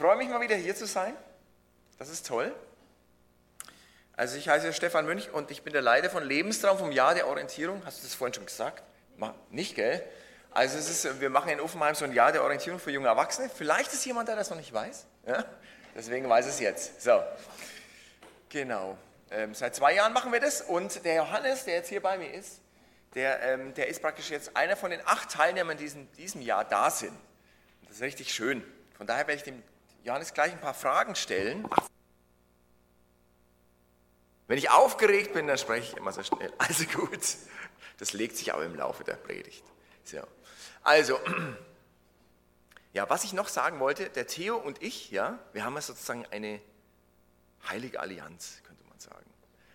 freue mich mal wieder hier zu sein. Das ist toll. Also ich heiße Stefan Münch und ich bin der Leiter von Lebenstraum vom Jahr der Orientierung. Hast du das vorhin schon gesagt? Nicht, gell? Also ist, wir machen in Offenheim so ein Jahr der Orientierung für junge Erwachsene. Vielleicht ist jemand da, der das noch nicht weiß. Ja? Deswegen weiß es jetzt. So, genau. Ähm, seit zwei Jahren machen wir das und der Johannes, der jetzt hier bei mir ist, der, ähm, der ist praktisch jetzt einer von den acht Teilnehmern, die in diesem Jahr da sind. Das ist richtig schön. Von daher werde ich dem Johannes gleich ein paar Fragen stellen. Wenn ich aufgeregt bin, dann spreche ich immer so schnell. Also gut, das legt sich aber im Laufe der Predigt. So. Also, ja, was ich noch sagen wollte, der Theo und ich, ja, wir haben ja sozusagen eine heilige Allianz, könnte man sagen.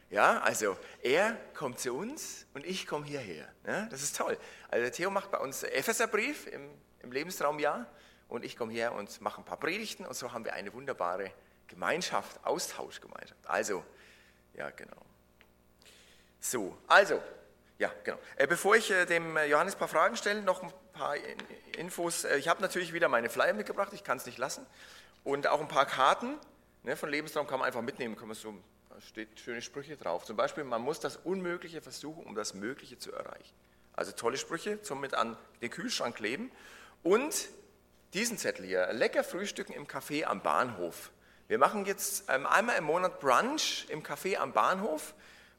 Ja, also er kommt zu uns und ich komme hierher. Ja, das ist toll. Also der Theo macht bei uns Epheserbrief im, im Lebenstraumjahr und ich komme her und mache ein paar Predigten und so haben wir eine wunderbare Gemeinschaft, Austauschgemeinschaft. Also, ja, genau. So, also, ja, genau. Äh, bevor ich äh, dem Johannes ein paar Fragen stelle, noch ein paar Infos. Äh, ich habe natürlich wieder meine Flyer mitgebracht, ich kann es nicht lassen. Und auch ein paar Karten ne, von Lebenstraum kann man einfach mitnehmen. Kann man so, da steht schöne Sprüche drauf. Zum Beispiel, man muss das Unmögliche versuchen, um das Mögliche zu erreichen. Also tolle Sprüche zum mit an den Kühlschrank kleben. Und diesen Zettel hier, lecker frühstücken im Café am Bahnhof. Wir machen jetzt ähm, einmal im Monat Brunch im Café am Bahnhof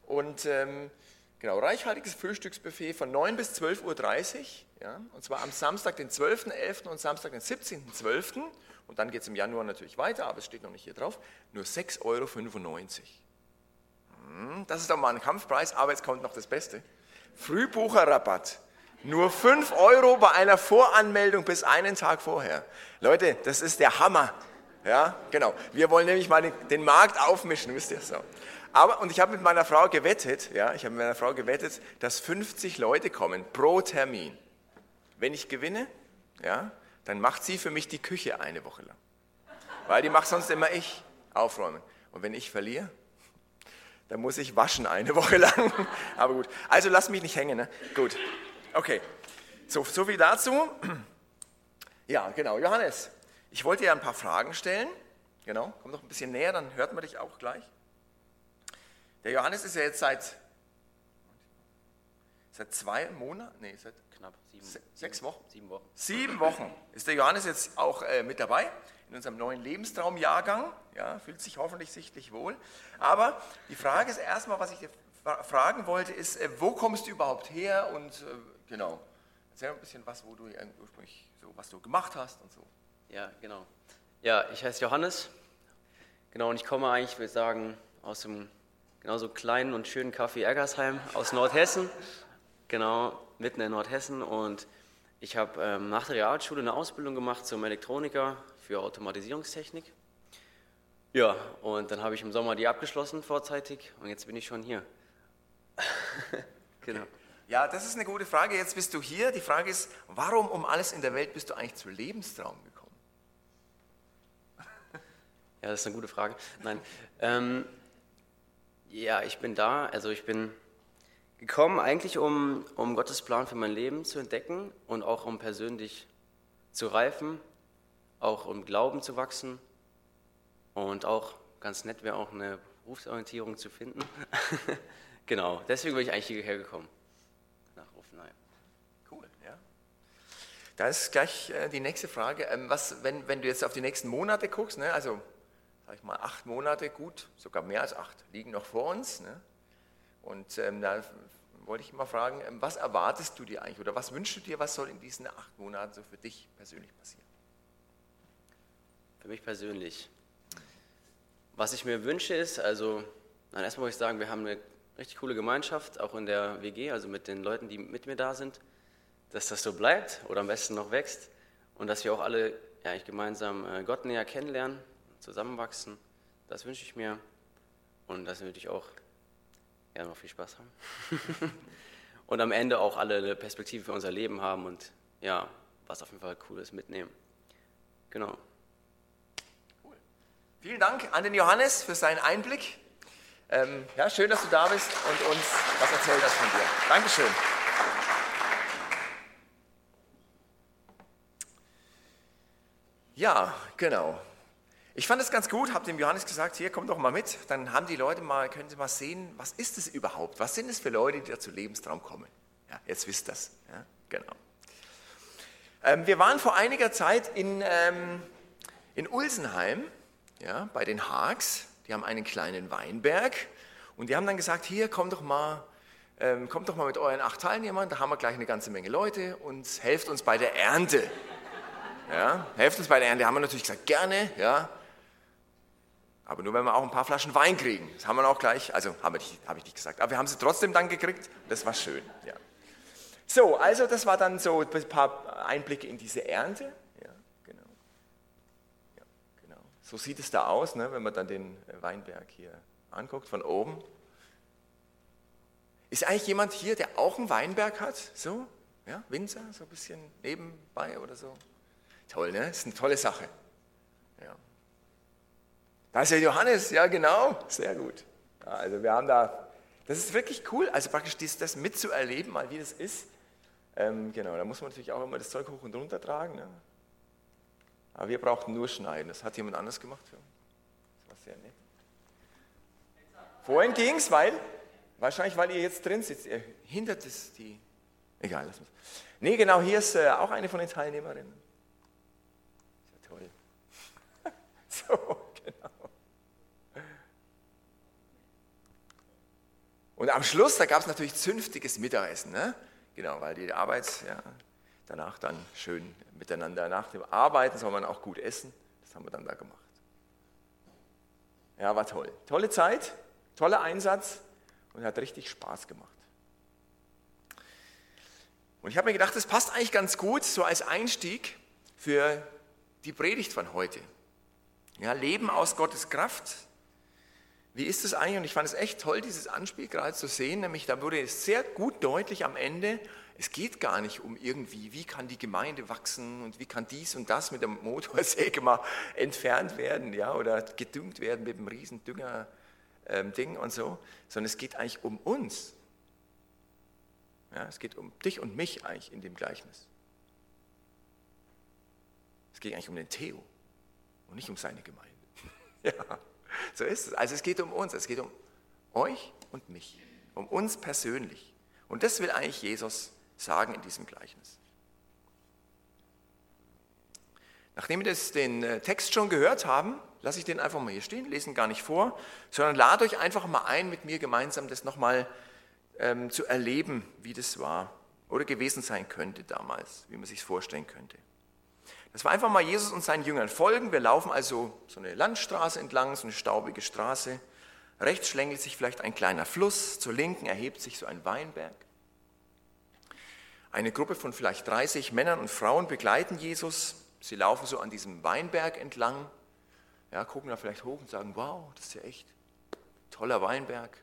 und ähm, genau, reichhaltiges Frühstücksbuffet von 9 bis 12.30 Uhr, ja, und zwar am Samstag, den 12.11. und Samstag, den 17.12. Und dann geht es im Januar natürlich weiter, aber es steht noch nicht hier drauf, nur 6,95 Euro. Hm, das ist doch mal ein Kampfpreis, aber jetzt kommt noch das Beste. Frühbucherrabatt. Nur 5 Euro bei einer Voranmeldung bis einen Tag vorher. Leute, das ist der Hammer. Ja, genau. Wir wollen nämlich mal den, Markt aufmischen, wisst ihr so. Aber, und ich habe mit meiner Frau gewettet, ja, ich habe mit meiner Frau gewettet, dass 50 Leute kommen pro Termin. Wenn ich gewinne, ja, dann macht sie für mich die Küche eine Woche lang. Weil die macht sonst immer ich aufräumen. Und wenn ich verliere, dann muss ich waschen eine Woche lang. Aber gut, also lass mich nicht hängen. Ne? Gut. Okay, so, so viel dazu. Ja, genau, Johannes, ich wollte dir ein paar Fragen stellen. Genau, komm noch ein bisschen näher, dann hört man dich auch gleich. Der Johannes ist ja jetzt seit, seit zwei Monaten, nee, seit knapp sieben, se sechs Wochen. Sieben Wochen. Sieben Wochen ist der Johannes jetzt auch äh, mit dabei in unserem neuen Lebenstraumjahrgang. Ja, fühlt sich hoffentlich sichtlich wohl. Aber die Frage ist erstmal, was ich dir fragen wollte, ist, äh, wo kommst du überhaupt her und äh, Genau. Erzähl ein bisschen was, wo du ursprünglich so, was du gemacht hast und so. Ja, genau. Ja, ich heiße Johannes. Genau, und ich komme eigentlich, ich würde sagen, aus dem genauso kleinen und schönen Café Ergersheim aus Nordhessen. Genau, mitten in Nordhessen. Und ich habe ähm, nach der Realschule eine Ausbildung gemacht zum Elektroniker für Automatisierungstechnik. Ja, und dann habe ich im Sommer die abgeschlossen vorzeitig und jetzt bin ich schon hier. genau. Ja, das ist eine gute Frage. Jetzt bist du hier. Die Frage ist, warum um alles in der Welt bist du eigentlich zu Lebenstraum gekommen? Ja, das ist eine gute Frage. Nein, ähm, ja, ich bin da. Also ich bin gekommen eigentlich, um, um Gottes Plan für mein Leben zu entdecken und auch um persönlich zu reifen, auch um Glauben zu wachsen und auch ganz nett wäre auch eine Berufsorientierung zu finden. genau, deswegen bin ich eigentlich hierher gekommen. Da ist gleich äh, die nächste Frage. Ähm, was, wenn, wenn du jetzt auf die nächsten Monate guckst, ne, also sag ich mal acht Monate, gut, sogar mehr als acht, liegen noch vor uns. Ne? Und ähm, da wollte ich mal fragen, ähm, was erwartest du dir eigentlich oder was wünschst du dir, was soll in diesen acht Monaten so für dich persönlich passieren? Für mich persönlich. Was ich mir wünsche ist, also, nein, erstmal muss ich sagen, wir haben eine richtig coole Gemeinschaft, auch in der WG, also mit den Leuten, die mit mir da sind dass das so bleibt oder am besten noch wächst und dass wir auch alle ja, gemeinsam äh, Gott näher kennenlernen, zusammenwachsen. Das wünsche ich mir und das würde ich auch ja, noch viel Spaß haben. und am Ende auch alle eine Perspektive für unser Leben haben und ja, was auf jeden Fall cool ist, mitnehmen. Genau. Cool. Vielen Dank an den Johannes für seinen Einblick. Ähm, ja, schön, dass du da bist und uns was erzählt hast von dir. Dankeschön. Ja, genau. Ich fand es ganz gut, habe dem Johannes gesagt, hier, komm doch mal mit. Dann haben die Leute mal, können sie mal sehen, was ist es überhaupt? Was sind es für Leute, die da zu Lebenstraum kommen? Ja, jetzt wisst ihr das. Ja, genau. Ähm, wir waren vor einiger Zeit in, ähm, in Ulsenheim, ja, bei den Haags. Die haben einen kleinen Weinberg und die haben dann gesagt, hier, komm doch mal, ähm, kommt doch mal mit euren acht Teilnehmern, da haben wir gleich eine ganze Menge Leute und helft uns bei der Ernte. Ja, helft uns bei der Ernte. Haben wir natürlich gesagt, gerne, ja. Aber nur, wenn wir auch ein paar Flaschen Wein kriegen. Das haben wir auch gleich, also habe ich, hab ich nicht gesagt, aber wir haben sie trotzdem dann gekriegt. Das war schön, ja. So, also das war dann so ein paar Einblicke in diese Ernte. Ja, genau. Ja, genau. So sieht es da aus, ne, wenn man dann den Weinberg hier anguckt, von oben. Ist eigentlich jemand hier, der auch einen Weinberg hat? So? Ja, Winzer, so ein bisschen nebenbei oder so? Toll, ne? Das ist eine tolle Sache. Ja. Da ist ja Johannes, ja genau, sehr gut. Ja, also wir haben da, das ist wirklich cool, also praktisch das, das mitzuerleben, mal wie das ist. Ähm, genau, da muss man natürlich auch immer das Zeug hoch und runter tragen. Ne? Aber wir brauchten nur schneiden, das hat jemand anders gemacht. Das war sehr nett. Vorhin ging es, weil, wahrscheinlich weil ihr jetzt drin sitzt, ihr hindert es die, egal, lass mal. Nee, genau, hier ist äh, auch eine von den Teilnehmerinnen. So, genau. Und am Schluss, da gab es natürlich zünftiges Mittagessen, ne? Genau, weil die Arbeit, ja, danach dann schön miteinander, nach dem Arbeiten soll man auch gut essen. Das haben wir dann da gemacht. Ja, war toll. Tolle Zeit, toller Einsatz und hat richtig Spaß gemacht. Und ich habe mir gedacht, das passt eigentlich ganz gut so als Einstieg für die Predigt von heute. Ja, Leben aus Gottes Kraft. Wie ist es eigentlich? Und ich fand es echt toll, dieses Anspiel gerade zu sehen. Nämlich, da wurde es sehr gut deutlich am Ende, es geht gar nicht um irgendwie, wie kann die Gemeinde wachsen und wie kann dies und das mit der Motorsäge mal entfernt werden, ja, oder gedüngt werden mit einem riesen Dünger ähm, und so, sondern es geht eigentlich um uns. Ja, es geht um dich und mich eigentlich in dem Gleichnis. Es geht eigentlich um den Theo und nicht um seine Gemeinde. ja, so ist es. Also es geht um uns, es geht um euch und mich, um uns persönlich. Und das will eigentlich Jesus sagen in diesem Gleichnis. Nachdem wir das, den äh, Text schon gehört haben, lasse ich den einfach mal hier stehen, lese ihn gar nicht vor, sondern lade euch einfach mal ein, mit mir gemeinsam das nochmal ähm, zu erleben, wie das war oder gewesen sein könnte damals, wie man sich vorstellen könnte. Das war einfach mal Jesus und seinen Jüngern folgen. Wir laufen also so eine Landstraße entlang, so eine staubige Straße. Rechts schlängelt sich vielleicht ein kleiner Fluss, zur Linken erhebt sich so ein Weinberg. Eine Gruppe von vielleicht 30 Männern und Frauen begleiten Jesus. Sie laufen so an diesem Weinberg entlang, ja, gucken da vielleicht hoch und sagen, wow, das ist ja echt toller Weinberg,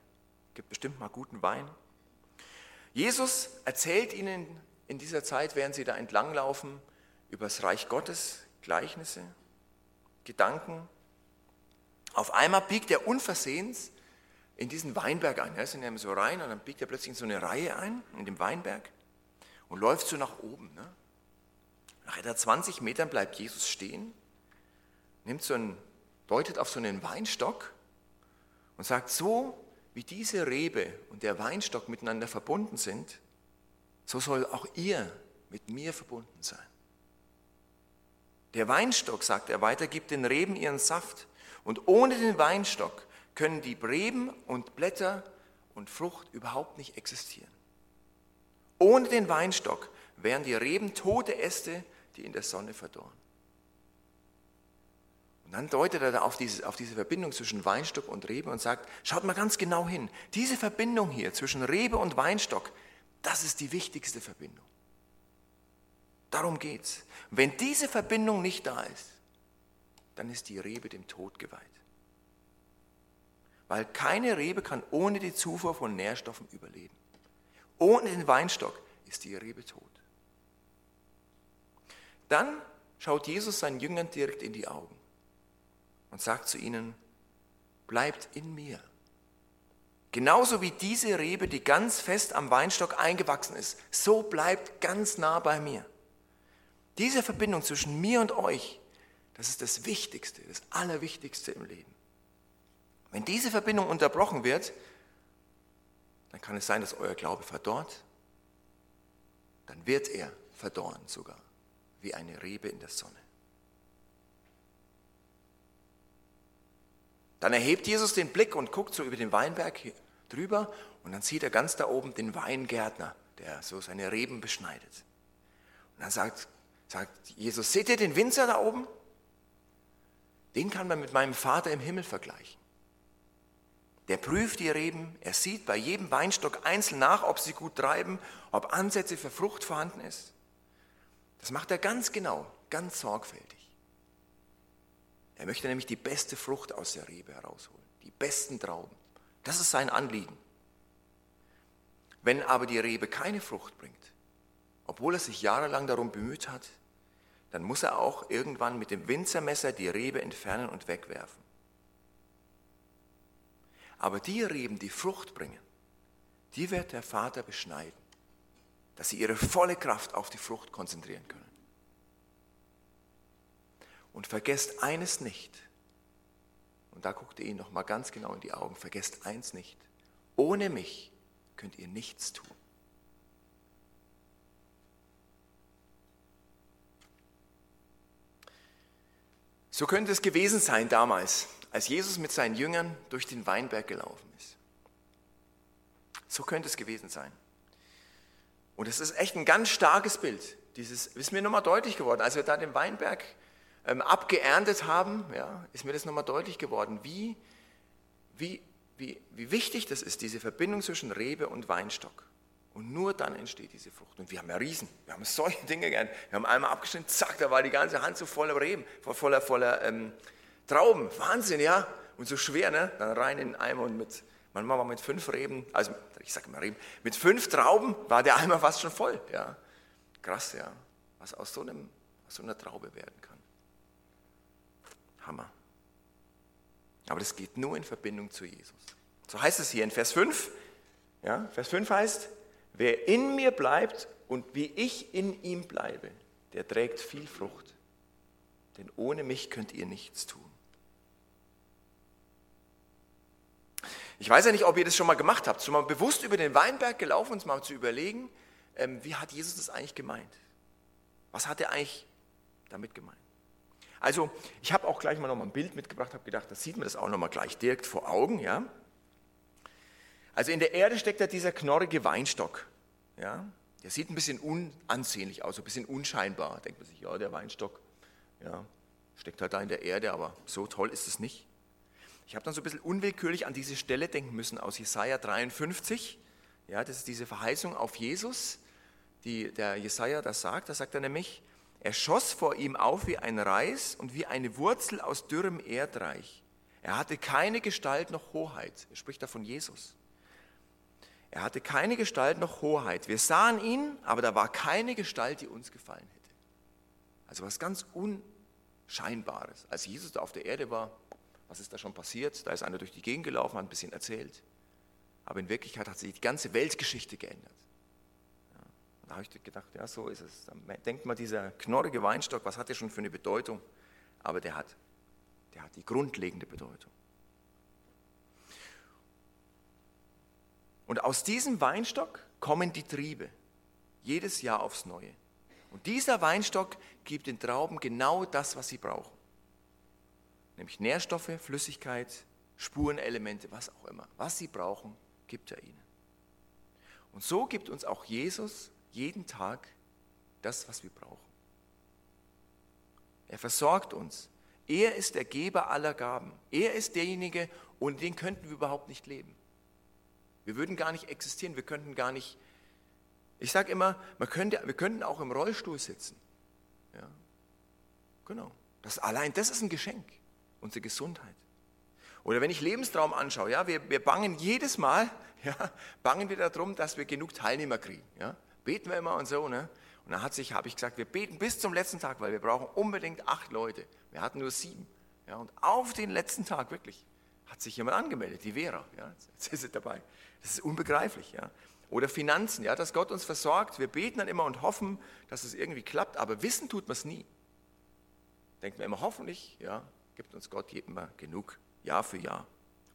gibt bestimmt mal guten Wein. Jesus erzählt ihnen in dieser Zeit, während sie da entlanglaufen, über das Reich Gottes, Gleichnisse, Gedanken. Auf einmal biegt er unversehens in diesen Weinberg ein. Er ist in dem so rein und dann biegt er plötzlich in so eine Reihe ein, in dem Weinberg und läuft so nach oben. Ne? Nach etwa 20 Metern bleibt Jesus stehen, nimmt so einen, deutet auf so einen Weinstock und sagt, so wie diese Rebe und der Weinstock miteinander verbunden sind, so soll auch ihr mit mir verbunden sein. Der Weinstock, sagt er weiter, gibt den Reben ihren Saft. Und ohne den Weinstock können die Reben und Blätter und Frucht überhaupt nicht existieren. Ohne den Weinstock wären die Reben tote Äste, die in der Sonne verdorren. Und dann deutet er da auf diese, auf diese Verbindung zwischen Weinstock und Rebe und sagt, schaut mal ganz genau hin, diese Verbindung hier zwischen Rebe und Weinstock, das ist die wichtigste Verbindung. Darum geht's. Wenn diese Verbindung nicht da ist, dann ist die Rebe dem Tod geweiht. Weil keine Rebe kann ohne die Zufuhr von Nährstoffen überleben. Ohne den Weinstock ist die Rebe tot. Dann schaut Jesus seinen Jüngern direkt in die Augen und sagt zu ihnen, bleibt in mir. Genauso wie diese Rebe, die ganz fest am Weinstock eingewachsen ist, so bleibt ganz nah bei mir. Diese Verbindung zwischen mir und euch, Das ist das Wichtigste, das Allerwichtigste im Leben. Wenn diese Verbindung unterbrochen wird, dann kann es sein, dass euer Glaube verdorrt. Dann wird er verdorren sogar, wie eine Rebe in der Sonne. Dann erhebt Jesus den Blick und guckt so über den Weinberg drüber und dann sieht er ganz da oben den Weingärtner, der so seine Reben beschneidet. Und dann sagt, sagt Jesus, seht ihr den Winzer da oben? Den kann man mit meinem Vater im Himmel vergleichen. Der prüft die Reben, er sieht bei jedem Weinstock einzeln nach, ob sie gut treiben, ob Ansätze für Frucht vorhanden ist. Das macht er ganz genau, ganz sorgfältig. Er möchte nämlich die beste Frucht aus der Rebe herausholen, die besten Trauben. Das ist sein Anliegen. Wenn aber die Rebe keine Frucht bringt, obwohl er sich jahrelang darum bemüht hat, dann muss er auch irgendwann mit dem Winzermesser die Rebe entfernen und wegwerfen. Aber die Reben, die Frucht bringen, die wird der Vater beschneiden, dass sie ihre volle Kraft auf die Frucht konzentrieren können. Und vergesst eines nicht, und da guckt ihr ihn nochmal ganz genau in die Augen, vergesst eins nicht, ohne mich könnt ihr nichts tun. So könnte es gewesen sein damals, als Jesus mit seinen Jüngern durch den Weinberg gelaufen ist. So könnte es gewesen sein. Und es ist echt ein ganz starkes Bild. Dieses ist mir nochmal deutlich geworden. Als wir da den Weinberg ähm, abgeerntet haben, ja, ist mir das nochmal deutlich geworden, wie, wie, wie, wie wichtig das ist, diese Verbindung zwischen Rebe und Weinstock. Und nur dann entsteht diese Frucht. Und wir haben ja Riesen, wir haben solche Dinge gelernt. Wir haben einmal abgeschnitten, zack, da war die ganze Hand so voller Reben, voller, voller ähm, Trauben. Wahnsinn, ja? Und so schwer, ne? Dann rein in den Eimer und mit, manchmal war mit fünf Reben, also ich sage mal Reben, mit fünf Trauben war der Eimer fast schon voll, ja? Krass, ja? Was aus so, einem, aus so einer Traube werden kann. Hammer. Aber das geht nur in Verbindung zu Jesus. So heißt es hier in Vers 5. Ja, Vers 5 heißt, wer in mir bleibt und wie ich in ihm bleibe, der trägt viel Frucht. Denn ohne mich könnt ihr nichts tun. Ich weiß ja nicht, ob ihr das schon mal gemacht habt, schon mal bewusst über den Weinberg gelaufen, uns mal zu überlegen, ähm, wie hat Jesus das eigentlich gemeint? Was hat er eigentlich damit gemeint? Also ich habe auch gleich mal noch mal ein Bild mitgebracht, habe gedacht, da sieht man das auch noch mal gleich direkt vor Augen. Ja? Also in der Erde steckt da dieser knorrige Weinstock. Ja? Der sieht ein bisschen unansehnlich aus, ein bisschen unscheinbar. Denkt man sich, ja, der Weinstock ja, steckt halt da in der Erde, aber so toll ist es nicht. Ich habe dann so ein bisschen unwillkürlich an diese Stelle denken müssen aus Jesaja 53. Ja, das ist diese Verheißung auf Jesus, die der Jesaja das sagt. Da sagt er nämlich, er schoss vor ihm auf wie ein Reis und wie eine Wurzel aus dürrem Erdreich. Er hatte keine Gestalt noch Hoheit. Er spricht da von Jesus. Er hatte keine Gestalt noch Hoheit. Wir sahen ihn, aber da war keine Gestalt, die uns gefallen hätte. Also was ganz Unscheinbares. Als Jesus da auf der Erde war, was ist da schon passiert? Da ist einer durch die Gegend gelaufen, hat ein bisschen erzählt. Aber in Wirklichkeit hat sich die ganze Weltgeschichte geändert. Da habe ich gedacht, ja, so ist es. Dann denkt man, dieser knorrige Weinstock, was hat der schon für eine Bedeutung? Aber der hat, der hat die grundlegende Bedeutung. Und aus diesem Weinstock kommen die Triebe, jedes Jahr aufs Neue. Und dieser Weinstock gibt den Trauben genau das, was sie brauchen. Nämlich Nährstoffe, Flüssigkeit, Spurenelemente, was auch immer. Was sie brauchen, gibt er ihnen. Und so gibt uns auch Jesus jeden Tag das, was wir brauchen. Er versorgt uns. Er ist der Geber aller Gaben. Er ist derjenige, ohne den könnten wir überhaupt nicht leben. Wir würden gar nicht existieren, wir könnten gar nicht, ich sage immer, man könnte, wir könnten auch im Rollstuhl sitzen. Ja. Genau. Das, allein das ist ein Geschenk, unsere Gesundheit. Oder wenn ich Lebenstraum anschaue, ja, wir, wir bangen jedes Mal, ja, bangen wir darum, dass wir genug Teilnehmer kriegen. Ja. Beten wir immer und so, ne? Und dann hat sich, habe ich gesagt, wir beten bis zum letzten Tag, weil wir brauchen unbedingt acht Leute. Wir hatten nur sieben. Ja, und auf den letzten Tag, wirklich, hat sich jemand angemeldet, die Vera. Ja, jetzt ist sie dabei. Das ist unbegreiflich. Ja. Oder Finanzen, ja, dass Gott uns versorgt. Wir beten dann immer und hoffen, dass es irgendwie klappt, aber wissen tut man es nie. denkt man immer, hoffentlich, ja, gibt uns Gott immer genug, Jahr für Jahr.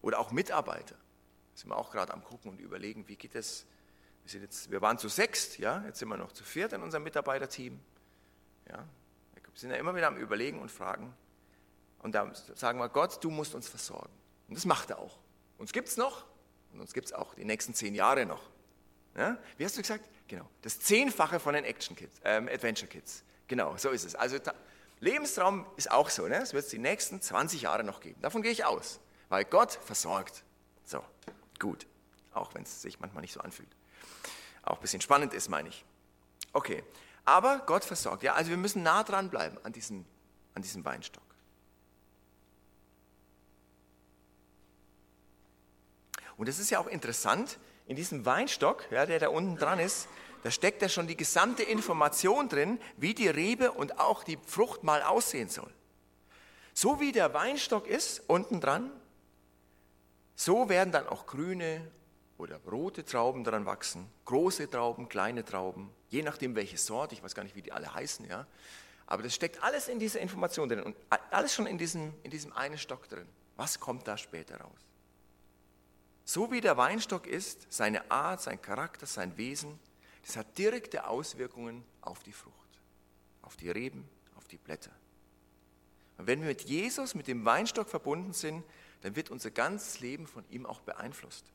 Oder auch Mitarbeiter. Da sind wir auch gerade am gucken und überlegen, wie geht es. Wir, sind jetzt, wir waren zu sechst, ja, jetzt sind wir noch zu viert in unserem Mitarbeiterteam. Ja, wir sind ja immer wieder am Überlegen und Fragen. Und da sagen wir, Gott, du musst uns versorgen. Und das macht er auch. Uns gibt es noch und uns gibt es auch die nächsten zehn Jahre noch. Ja? Wie hast du gesagt? Genau. Das Zehnfache von den Action Kids, ähm, Adventure Kids. Genau, so ist es. Also Lebensraum ist auch so. Ne? Es wird es die nächsten 20 Jahre noch geben. Davon gehe ich aus. Weil Gott versorgt. So, gut. Auch wenn es sich manchmal nicht so anfühlt. Auch ein bisschen spannend ist, meine ich. Okay. Aber Gott versorgt. Ja, also wir müssen nah dran bleiben an diesem, an diesem Weinstock. Und es ist ja auch interessant, in diesem Weinstock, ja, der da unten dran ist, da steckt ja schon die gesamte Information drin, wie die Rebe und auch die Frucht mal aussehen soll. So wie der Weinstock ist, unten dran, so werden dann auch grüne oder rote Trauben dran wachsen, große Trauben, kleine Trauben, je nachdem welche Sorte, ich weiß gar nicht, wie die alle heißen, ja. Aber das steckt alles in dieser Information drin und alles schon in diesem, in diesem einen Stock drin. Was kommt da später raus? So wie der Weinstock ist, seine Art, sein Charakter, sein Wesen, das hat direkte Auswirkungen auf die Frucht, auf die Reben, auf die Blätter. Und wenn wir mit Jesus, mit dem Weinstock verbunden sind, dann wird unser ganzes Leben von ihm auch beeinflusst.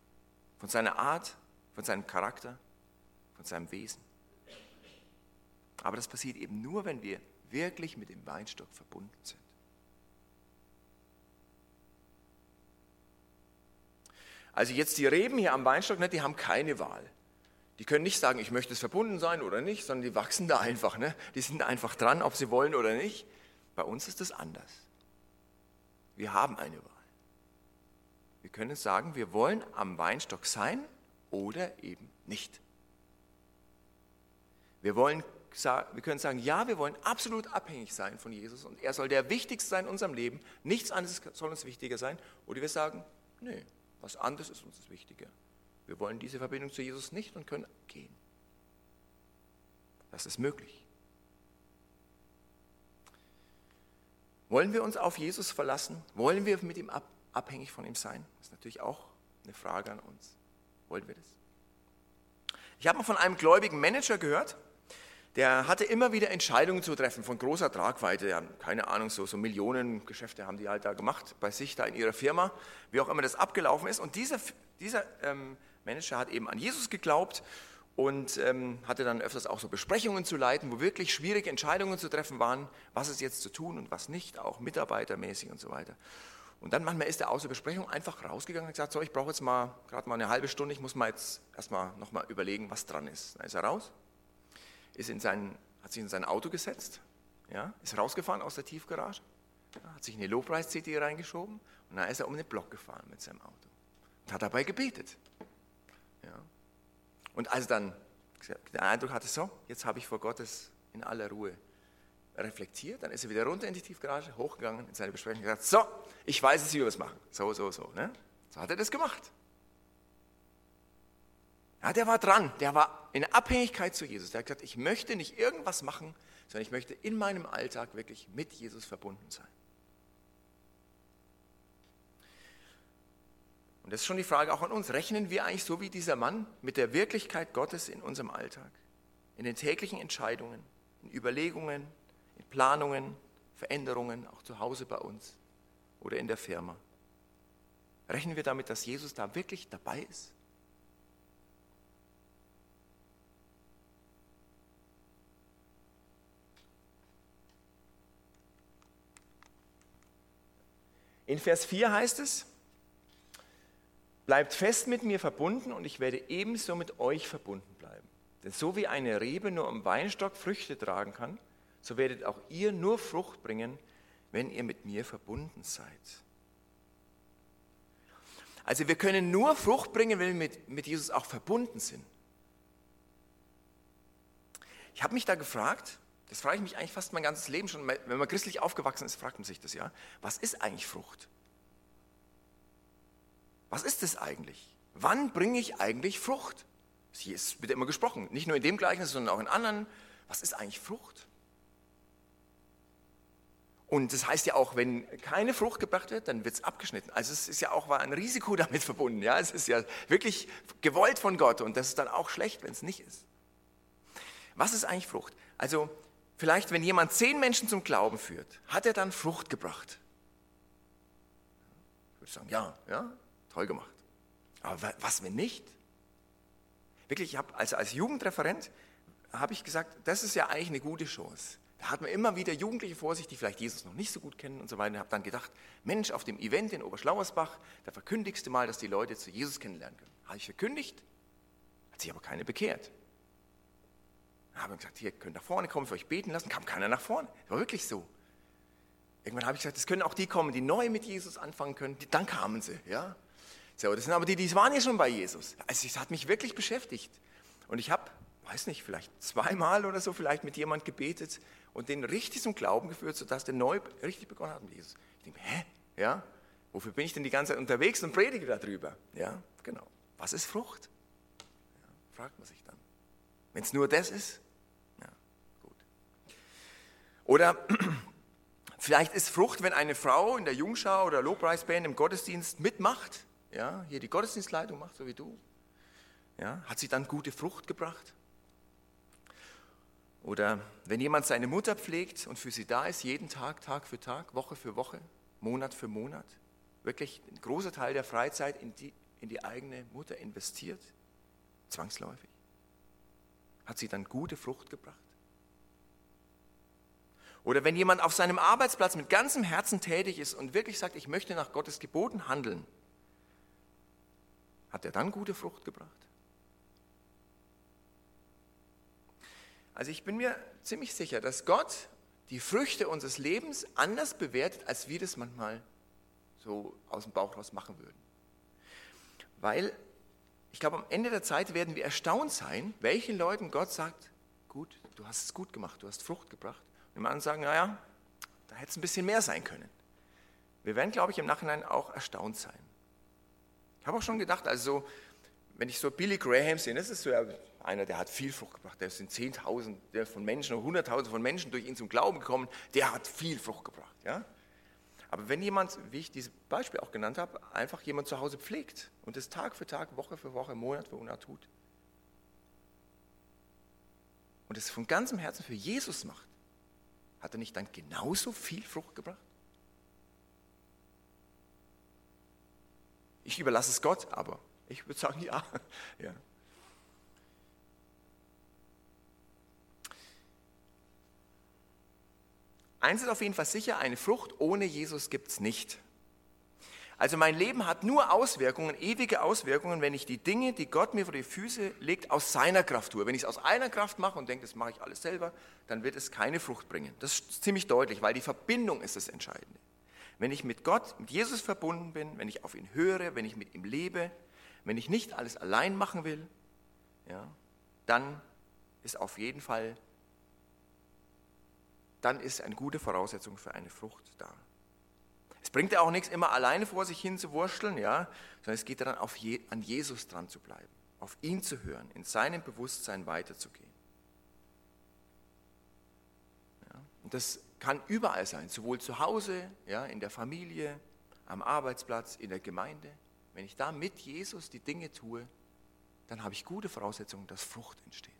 Von seiner Art, von seinem Charakter, von seinem Wesen. Aber das passiert eben nur, wenn wir wirklich mit dem Weinstock verbunden sind. Also jetzt die Reben hier am Weinstock, ne, die haben keine Wahl. Die können nicht sagen, ich möchte es verbunden sein oder nicht, sondern die wachsen da einfach. Ne? Die sind einfach dran, ob sie wollen oder nicht. Bei uns ist das anders. Wir haben eine Wahl. Wir können sagen, wir wollen am Weinstock sein oder eben nicht. Wir, wollen, wir können sagen, ja, wir wollen absolut abhängig sein von Jesus und er soll der Wichtigste sein in unserem Leben. Nichts anderes soll uns wichtiger sein. Oder wir sagen, nee, was anderes ist uns das Wichtige. Wir wollen diese Verbindung zu Jesus nicht und können gehen. Das ist möglich. Wollen wir uns auf Jesus verlassen? Wollen wir mit ihm ab, abhängig von ihm sein? Das ist natürlich auch eine Frage an uns. Wollen wir das? Ich habe mal von einem gläubigen Manager gehört, der hatte immer wieder Entscheidungen zu treffen von großer Tragweite. Ja, keine Ahnung, so, so Millionengeschäfte haben die halt da gemacht, bei sich da in ihrer Firma, wie auch immer das abgelaufen ist. Und dieser, dieser ähm, Manager hat eben an Jesus geglaubt und ähm, hatte dann öfters auch so Besprechungen zu leiten, wo wirklich schwierige Entscheidungen zu treffen waren, was ist jetzt zu tun und was nicht, auch mitarbeitermäßig und so weiter. Und dann manchmal ist er aus der Besprechung einfach rausgegangen und gesagt, so, ich brauche jetzt mal gerade mal eine halbe Stunde, ich muss mal jetzt erstmal nochmal überlegen, was dran ist. Dann ist er raus ist in sein, hat sich in sein Auto gesetzt, ja, ist rausgefahren aus der Tiefgarage, ja, hat sich eine Low-Price-CD reingeschoben und dann ist er um den Block gefahren mit seinem Auto und hat dabei gebetet. Ja. Und als dann der Eindruck hatte, so, jetzt habe ich vor Gottes in aller Ruhe reflektiert, dann ist er wieder runter in die Tiefgarage, hochgegangen in seine Besprechung und gesagt, so, ich weiß jetzt, wie wir es machen. So, so, so. Ne? So hat er das gemacht. Ja, der war dran, der war in Abhängigkeit zu Jesus. Der hat gesagt, ich möchte nicht irgendwas machen, sondern ich möchte in meinem Alltag wirklich mit Jesus verbunden sein. Und das ist schon die Frage auch an uns. Rechnen wir eigentlich so wie dieser Mann mit der Wirklichkeit Gottes in unserem Alltag? In den täglichen Entscheidungen, in Überlegungen, in Planungen, Veränderungen, auch zu Hause bei uns oder in der Firma? Rechnen wir damit, dass Jesus da wirklich dabei ist? In Vers 4 heißt es, bleibt fest mit mir verbunden und ich werde ebenso mit euch verbunden bleiben. Denn so wie eine Rebe nur am Weinstock Früchte tragen kann, so werdet auch ihr nur Frucht bringen, wenn ihr mit mir verbunden seid. Also wir können nur Frucht bringen, wenn wir mit, mit Jesus auch verbunden sind. Ich habe mich da gefragt, das frage ich mich eigentlich fast mein ganzes Leben schon. Wenn man christlich aufgewachsen ist, fragt man sich das ja. Was ist eigentlich Frucht? Was ist das eigentlich? Wann bringe ich eigentlich Frucht? Hier wird immer gesprochen, nicht nur in dem Gleichnis, sondern auch in anderen. Was ist eigentlich Frucht? Und das heißt ja auch, wenn keine Frucht gebracht wird, dann wird es abgeschnitten. Also es ist ja auch ein Risiko damit verbunden. Ja? Es ist ja wirklich gewollt von Gott und das ist dann auch schlecht, wenn es nicht ist. Was ist eigentlich Frucht? Also vielleicht, wenn jemand zehn Menschen zum Glauben führt, hat er dann Frucht gebracht? Ich würde sagen, ja, ja, toll gemacht. Aber was, wenn nicht? Wirklich, ich habe also als Jugendreferent habe ich gesagt, das ist ja eigentlich eine gute Chance. Da hat man immer wieder Jugendliche vor sich, die vielleicht Jesus noch nicht so gut kennen und so weiter. Ich habe dann gedacht, Mensch, auf dem Event in Oberschlauersbach, da verkündigst du mal, dass die Leute zu Jesus kennenlernen können. Habe ich verkündigt, hat sich aber keine bekehrt. Dann habe ich gesagt, hier, könnt nach vorne kommen, für euch beten lassen. Kam keiner nach vorne. Das war wirklich so. Irgendwann habe ich gesagt, es können auch die kommen, die neu mit Jesus anfangen können. Die, dann kamen sie, ja. So, das sind aber die, die waren ja schon bei Jesus. Also es hat mich wirklich beschäftigt. Und ich habe, weiß nicht, vielleicht zweimal oder so vielleicht mit jemand gebetet und den richtig zum Glauben geführt, sodass der neu richtig begonnen hat mit Jesus. Ich denke, hä? Ja? Wofür bin ich denn die ganze Zeit unterwegs und predige darüber? Ja, genau. Was ist Frucht? Ja, fragt man sich dann. Wenn es nur das ist? Oder vielleicht ist Frucht, wenn eine Frau in der Jungschau oder Lobpreisband im Gottesdienst mitmacht, ja, hier die Gottesdienstleitung macht, so wie du, ja, hat sie dann gute Frucht gebracht? Oder wenn jemand seine Mutter pflegt und für sie da ist, jeden Tag, Tag für Tag, Woche für Woche, Monat für Monat, wirklich ein großer Teil der Freizeit in die, in die eigene Mutter investiert, zwangsläufig, hat sie dann gute Frucht gebracht? Oder wenn jemand auf seinem Arbeitsplatz mit ganzem Herzen tätig ist und wirklich sagt, ich möchte nach Gottes Geboten handeln, hat er dann gute Frucht gebracht? Also ich bin mir ziemlich sicher, dass Gott die Früchte unseres Lebens anders bewertet, als wir das manchmal so aus dem Bauch raus machen würden. Weil ich glaube, am Ende der Zeit werden wir erstaunt sein, welchen Leuten Gott sagt, gut, du hast es gut gemacht, du hast Frucht gebracht. Die anderen sagen, naja, da hätte es ein bisschen mehr sein können. Wir werden, glaube ich, im Nachhinein auch erstaunt sein. Ich habe auch schon gedacht, also wenn ich so Billy Graham sehe, das ist so einer, der hat viel Frucht gebracht, der sind Zehntausende von Menschen, Hunderttausende von Menschen durch ihn zum Glauben gekommen, der hat viel Frucht gebracht. Ja? Aber wenn jemand, wie ich dieses Beispiel auch genannt habe, einfach jemand zu Hause pflegt und das Tag für Tag, Woche für Woche, Monat für Monat tut und es von ganzem Herzen für Jesus macht, hat er nicht dann genauso viel Frucht gebracht? Ich überlasse es Gott, aber ich würde sagen ja. ja. Eins ist auf jeden Fall sicher, eine Frucht ohne Jesus gibt es nicht. Also mein Leben hat nur Auswirkungen, ewige Auswirkungen, wenn ich die Dinge, die Gott mir vor die Füße legt, aus seiner Kraft tue. Wenn ich es aus einer Kraft mache und denke, das mache ich alles selber, dann wird es keine Frucht bringen. Das ist ziemlich deutlich, weil die Verbindung ist das Entscheidende. Wenn ich mit Gott, mit Jesus verbunden bin, wenn ich auf ihn höre, wenn ich mit ihm lebe, wenn ich nicht alles allein machen will, ja, dann ist auf jeden Fall dann ist eine gute Voraussetzung für eine Frucht da. Es bringt ja auch nichts, immer alleine vor sich hin zu wursteln, ja, sondern es geht daran, Je an Jesus dran zu bleiben, auf ihn zu hören, in seinem Bewusstsein weiterzugehen. Ja, und das kann überall sein, sowohl zu Hause, ja, in der Familie, am Arbeitsplatz, in der Gemeinde. Wenn ich da mit Jesus die Dinge tue, dann habe ich gute Voraussetzungen, dass Frucht entsteht.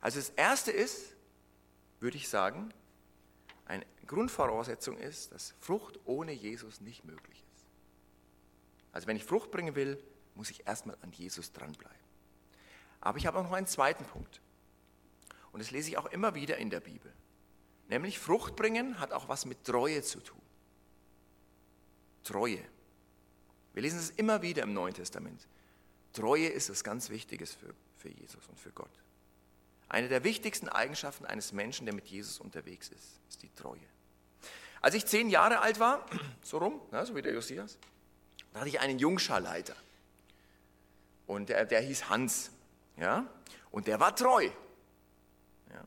Also das Erste ist, würde ich sagen, eine Grundvoraussetzung ist, dass Frucht ohne Jesus nicht möglich ist. Also wenn ich Frucht bringen will, muss ich erstmal an Jesus dranbleiben. Aber ich habe auch noch einen zweiten Punkt. Und das lese ich auch immer wieder in der Bibel. Nämlich Frucht bringen hat auch was mit Treue zu tun. Treue. Wir lesen es immer wieder im Neuen Testament. Treue ist etwas ganz Wichtiges für, für Jesus und für Gott. Eine der wichtigsten Eigenschaften eines Menschen, der mit Jesus unterwegs ist, ist die Treue. Als ich zehn Jahre alt war, so rum, ja, so wie der Josias, da hatte ich einen Jungscharleiter. Und der, der hieß Hans. Ja? Und der war treu. Ja?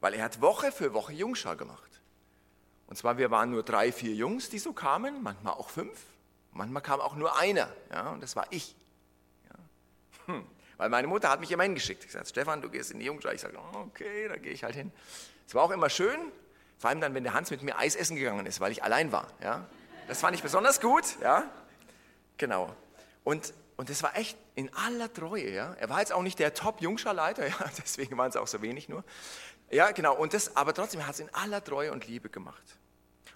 Weil er hat Woche für Woche Jungschar gemacht. Und zwar, wir waren nur drei, vier Jungs, die so kamen, manchmal auch fünf. Manchmal kam auch nur einer. Ja? Und das war ich. Ja? Hm. Weil meine Mutter hat mich immer hingeschickt. Ich sagte, Stefan, du gehst in die Jungschar. Ich sage, okay, da gehe ich halt hin. Es war auch immer schön, Vor allem dann, wenn der Hans mit mir Eis essen gegangen ist, weil ich allein war. Ja? Das fand ich besonders gut. Ja? Genau. Und, und das war echt in aller Treue. Ja? Er war jetzt auch nicht der Top-Jungscharleiter, ja? deswegen waren es auch so wenig nur. Ja, genau. Und das, aber trotzdem, hat es in aller Treue und Liebe gemacht.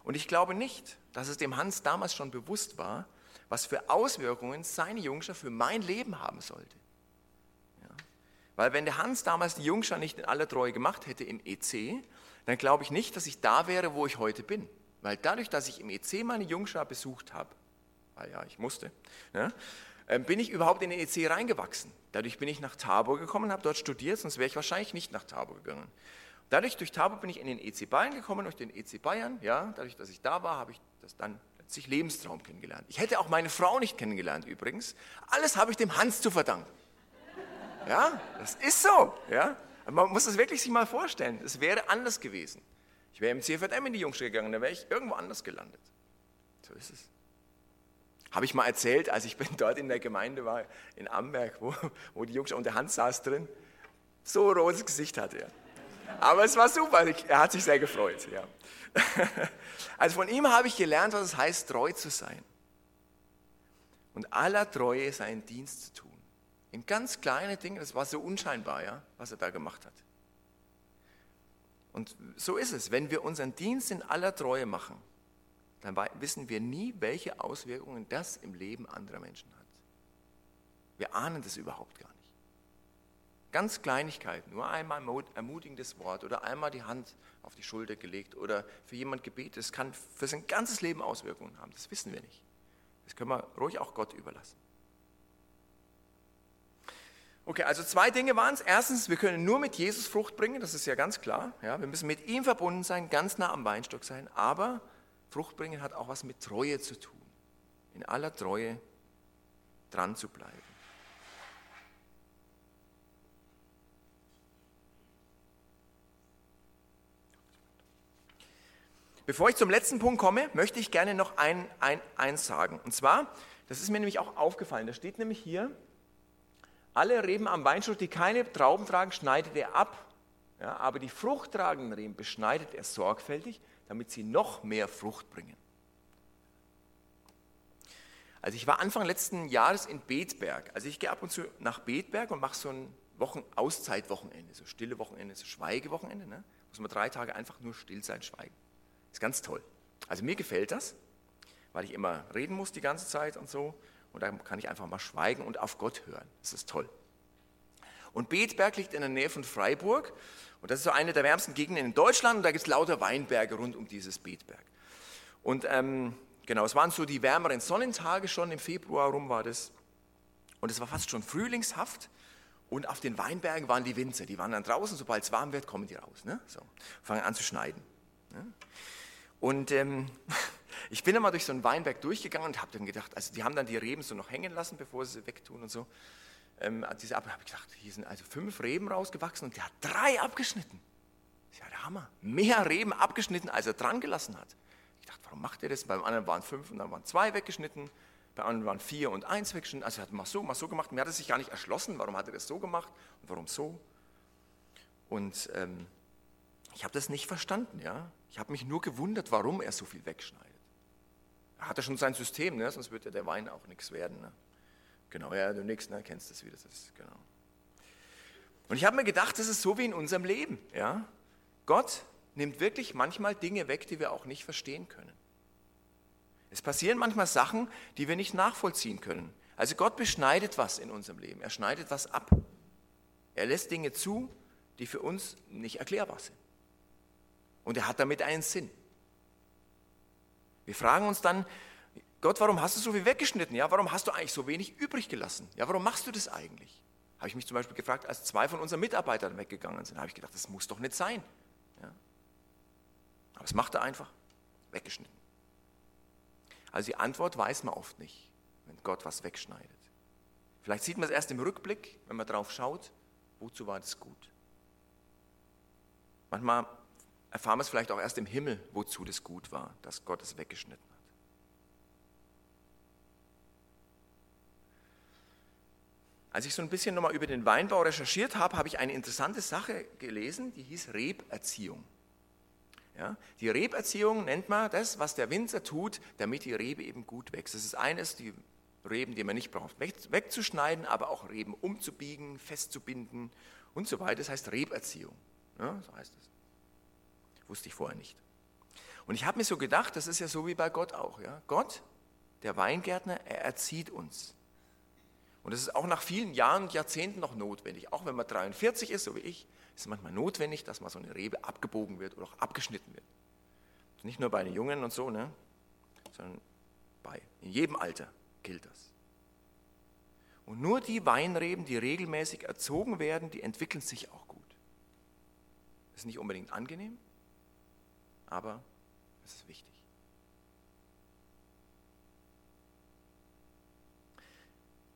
Und ich glaube nicht, dass es dem Hans damals schon bewusst war, was für Auswirkungen seine Jungschar für mein Leben haben sollte. Weil wenn der Hans damals die Jungschar nicht in aller Treue gemacht hätte im EC, dann glaube ich nicht, dass ich da wäre, wo ich heute bin. Weil dadurch, dass ich im EC meine Jungschar besucht habe, weil ja, ich musste, ne, bin ich überhaupt in den EC reingewachsen. Dadurch bin ich nach Tabor gekommen, habe dort studiert, sonst wäre ich wahrscheinlich nicht nach Tabor gegangen. Dadurch, durch Tabor bin ich in den EC Bayern gekommen, durch den EC Bayern, ja, dadurch, dass ich da war, habe ich das dann letztlich Lebenstraum kennengelernt. Ich hätte auch meine Frau nicht kennengelernt übrigens. Alles habe ich dem Hans zu verdanken. Ja, das ist so, ja. Man muss es wirklich sich mal vorstellen. Es wäre anders gewesen. Ich wäre im CFM in die Jungschule gegangen, dann wäre ich irgendwo anders gelandet. So ist es. Habe ich mal erzählt, als ich dort in der Gemeinde war, in Amberg, wo, wo die Jungschule und der Hans saß drin, so ein rotes Gesicht hatte er. Aber es war super, er hat sich sehr gefreut. Ja. Also von ihm habe ich gelernt, was es heißt, treu zu sein. Und aller Treue seinen Dienst zu tun. In ganz kleinen Dingen, das war so unscheinbar, ja, was er da gemacht hat. Und so ist es, wenn wir unseren Dienst in aller Treue machen, dann wissen wir nie, welche Auswirkungen das im Leben anderer Menschen hat. Wir ahnen das überhaupt gar nicht. Ganz Kleinigkeiten, nur einmal ein ermutigendes Wort oder einmal die Hand auf die Schulter gelegt oder für jemand gebetet, das kann für sein ganzes Leben Auswirkungen haben. Das wissen wir nicht. Das können wir ruhig auch Gott überlassen. Okay, also zwei Dinge waren es. Erstens, wir können nur mit Jesus Frucht bringen, das ist ja ganz klar. Ja, wir müssen mit ihm verbunden sein, ganz nah am Weinstock sein. Aber Frucht bringen hat auch was mit Treue zu tun. In aller Treue dran zu bleiben. Bevor ich zum letzten Punkt komme, möchte ich gerne noch ein, ein, eins sagen. Und zwar, das ist mir nämlich auch aufgefallen, da steht nämlich hier, alle Reben am Weinstock, die keine Trauben tragen, schneidet er ab. Ja, aber die fruchttragenden Reben beschneidet er sorgfältig, damit sie noch mehr Frucht bringen. Also ich war Anfang letzten Jahres in Betberg. Also ich gehe ab und zu nach Betberg und mache so ein Wochen Auszeitwochenende, so stille Wochenende, so Schweigewochenende. Ne? Muss man drei Tage einfach nur still sein, schweigen. Ist ganz toll. Also mir gefällt das, weil ich immer reden muss die ganze Zeit und so. Und da kann ich einfach mal schweigen und auf Gott hören. Das ist toll. Und Betberg liegt in der Nähe von Freiburg. Und das ist so eine der wärmsten Gegenden in Deutschland. Und da gibt es lauter Weinberge rund um dieses Betberg. Und ähm, genau, es waren so die wärmeren Sonnentage schon. Im Februar rum war das. Und es war fast schon frühlingshaft. Und auf den Weinbergen waren die Winzer. Die waren dann draußen. Sobald es warm wird, kommen die raus. Ne? So, fangen an zu schneiden. Ne? Und ähm, ich bin mal durch so einen Weinberg durchgegangen und habe dann gedacht, also die haben dann die Reben so noch hängen lassen, bevor sie sie wegtun und so. Ähm, diese habe ich gedacht, hier sind also fünf Reben rausgewachsen und der hat drei abgeschnitten. Das ist ja der Hammer. Mehr Reben abgeschnitten, als er dran gelassen hat. Ich dachte, warum macht er das? Beim anderen waren fünf und dann waren zwei weggeschnitten. Bei anderen waren vier und eins weggeschnitten. Also er hat mal so, mal so gemacht. Mir hat es sich gar nicht erschlossen, warum hat er das so gemacht und warum so. Und ähm, ich habe das nicht verstanden, ja. Ich habe mich nur gewundert, warum er so viel wegschneidet. Er hatte schon sein System, ne? sonst würde der Wein auch nichts werden. Ne? Genau, ja, du nix, ne? kennst das, wie das ist. Genau. Und ich habe mir gedacht, das ist so wie in unserem Leben. Ja? Gott nimmt wirklich manchmal Dinge weg, die wir auch nicht verstehen können. Es passieren manchmal Sachen, die wir nicht nachvollziehen können. Also Gott beschneidet was in unserem Leben. Er schneidet was ab. Er lässt Dinge zu, die für uns nicht erklärbar sind. Und er hat damit einen Sinn. Wir fragen uns dann, Gott, warum hast du so viel weggeschnitten? Ja, warum hast du eigentlich so wenig übrig gelassen? Ja, warum machst du das eigentlich? Habe ich mich zum Beispiel gefragt, als zwei von unseren Mitarbeitern weggegangen sind, habe ich gedacht, das muss doch nicht sein. Ja. Aber es macht er einfach, weggeschnitten. Also die Antwort weiß man oft nicht, wenn Gott was wegschneidet. Vielleicht sieht man es erst im Rückblick, wenn man drauf schaut, wozu war das gut. Manchmal erfahren wir es vielleicht auch erst im Himmel, wozu das gut war, dass Gott es weggeschnitten hat. Als ich so ein bisschen nochmal über den Weinbau recherchiert habe, habe ich eine interessante Sache gelesen, die hieß Reberziehung. Ja? Die Reberziehung nennt man das, was der Winzer tut, damit die Rebe eben gut wächst. Das ist eines, die Reben, die man nicht braucht, wegzuschneiden, aber auch Reben umzubiegen, festzubinden und so weiter. Das heißt Reberziehung. Ja, so heißt es. Wusste ich vorher nicht. Und ich habe mir so gedacht, das ist ja so wie bei Gott auch. Ja? Gott, der Weingärtner, er erzieht uns. Und das ist auch nach vielen Jahren und Jahrzehnten noch notwendig. Auch wenn man 43 ist, so wie ich, ist es manchmal notwendig, dass mal so eine Rebe abgebogen wird oder auch abgeschnitten wird. Nicht nur bei den Jungen und so, ne? sondern bei, in jedem Alter gilt das. Und nur die Weinreben, die regelmäßig erzogen werden, die entwickeln sich auch gut. Das ist nicht unbedingt angenehm, aber es ist wichtig.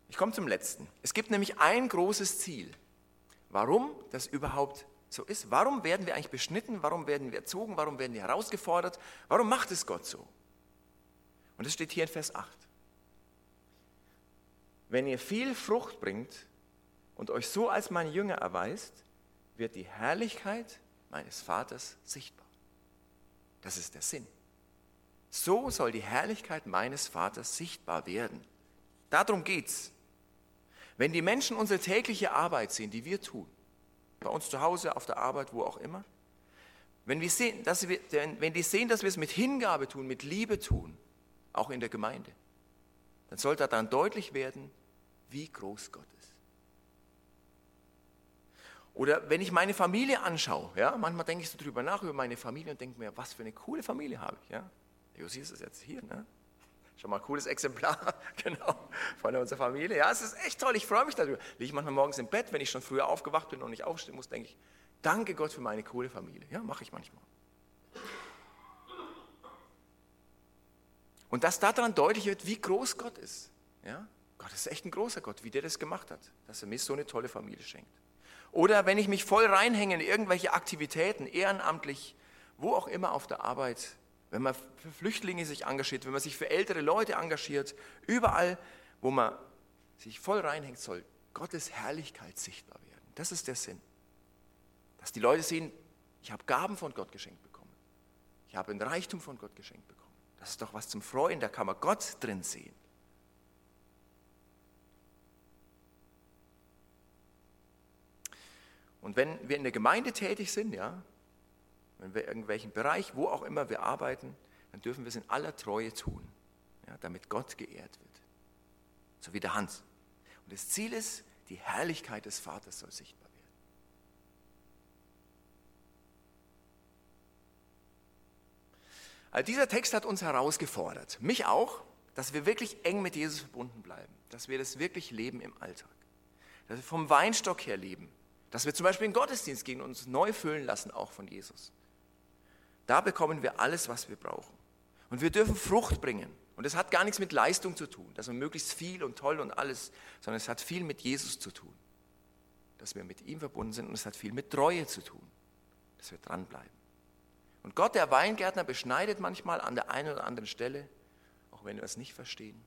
Ich komme zum letzten. Es gibt nämlich ein großes Ziel, warum das überhaupt so ist. Warum werden wir eigentlich beschnitten? Warum werden wir erzogen? Warum werden wir herausgefordert? Warum macht es Gott so? Und das steht hier in Vers 8. Wenn ihr viel Frucht bringt und euch so als mein Jünger erweist, wird die Herrlichkeit meines Vaters sichtbar. Das ist der Sinn. So soll die Herrlichkeit meines Vaters sichtbar werden. Darum geht's. Wenn die Menschen unsere tägliche Arbeit sehen, die wir tun, bei uns zu Hause, auf der Arbeit, wo auch immer, wenn, wir sehen, dass wir, wenn die sehen, dass wir es mit Hingabe tun, mit Liebe tun, auch in der Gemeinde, dann sollte dann deutlich werden, wie groß Gott ist. Oder wenn ich meine Familie anschaue, ja, manchmal denke ich so drüber nach über meine Familie und denke mir, was für eine coole Familie habe ich. Ja? Josi ist es jetzt hier, ne? Schon mal ein cooles Exemplar, genau, von unserer Familie. Ja, es ist echt toll, ich freue mich darüber. Liege ich manchmal morgens im Bett, wenn ich schon früher aufgewacht bin und nicht aufstehen muss, denke ich, danke Gott für meine coole Familie. Ja, mache ich manchmal. Und dass daran deutlich wird, wie groß Gott ist. Ja? Gott ist echt ein großer Gott, wie der das gemacht hat, dass er mir so eine tolle Familie schenkt. Oder wenn ich mich voll reinhänge in irgendwelche Aktivitäten, ehrenamtlich, wo auch immer auf der Arbeit, wenn man für Flüchtlinge sich engagiert, wenn man sich für ältere Leute engagiert, überall, wo man sich voll reinhängt, soll Gottes Herrlichkeit sichtbar werden. Das ist der Sinn. Dass die Leute sehen, ich habe Gaben von Gott geschenkt bekommen. Ich habe ein Reichtum von Gott geschenkt bekommen. Das ist doch was zum Freuen, da kann man Gott drin sehen. Und wenn wir in der Gemeinde tätig sind, ja, wenn wir in irgendwelchen Bereich, wo auch immer wir arbeiten, dann dürfen wir es in aller Treue tun, ja, damit Gott geehrt wird. So wie der Hans. Und das Ziel ist, die Herrlichkeit des Vaters soll sichtbar werden. Also dieser Text hat uns herausgefordert, mich auch, dass wir wirklich eng mit Jesus verbunden bleiben, dass wir das wirklich leben im Alltag, dass wir vom Weinstock her leben, dass wir zum Beispiel in den Gottesdienst gehen und uns neu füllen lassen, auch von Jesus. Da bekommen wir alles, was wir brauchen. Und wir dürfen Frucht bringen. Und es hat gar nichts mit Leistung zu tun, dass wir möglichst viel und toll und alles, sondern es hat viel mit Jesus zu tun, dass wir mit ihm verbunden sind und es hat viel mit Treue zu tun, dass wir dranbleiben. Und Gott, der Weingärtner, beschneidet manchmal an der einen oder anderen Stelle, auch wenn wir es nicht verstehen.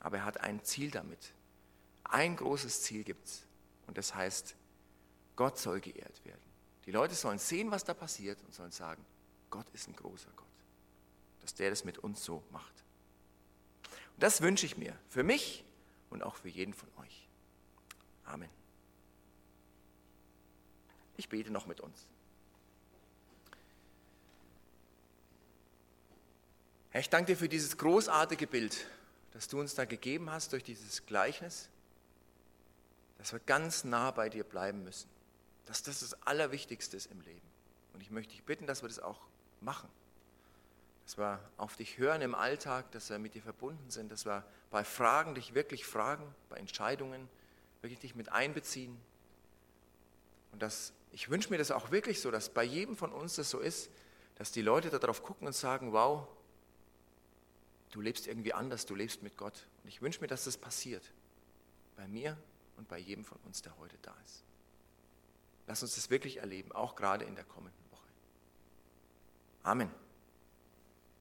Aber er hat ein Ziel damit. Ein großes Ziel gibt es. Und das heißt, Gott soll geehrt werden. Die Leute sollen sehen, was da passiert und sollen sagen, Gott ist ein großer Gott. Dass der das mit uns so macht. Und das wünsche ich mir für mich und auch für jeden von euch. Amen. Ich bete noch mit uns. Herr, ich danke dir für dieses großartige Bild, das du uns da gegeben hast durch dieses Gleichnis dass wir ganz nah bei dir bleiben müssen. Dass das das Allerwichtigste ist im Leben. Und ich möchte dich bitten, dass wir das auch machen. Dass wir auf dich hören im Alltag, dass wir mit dir verbunden sind, dass wir bei Fragen dich wirklich fragen, bei Entscheidungen wirklich dich mit einbeziehen. Und dass, ich wünsche mir das auch wirklich so, dass bei jedem von uns das so ist, dass die Leute darauf gucken und sagen, wow, du lebst irgendwie anders, du lebst mit Gott. Und ich wünsche mir, dass das passiert. Bei mir und bei jedem von uns, der heute da ist. Lass uns das wirklich erleben, auch gerade in der kommenden Woche. Amen.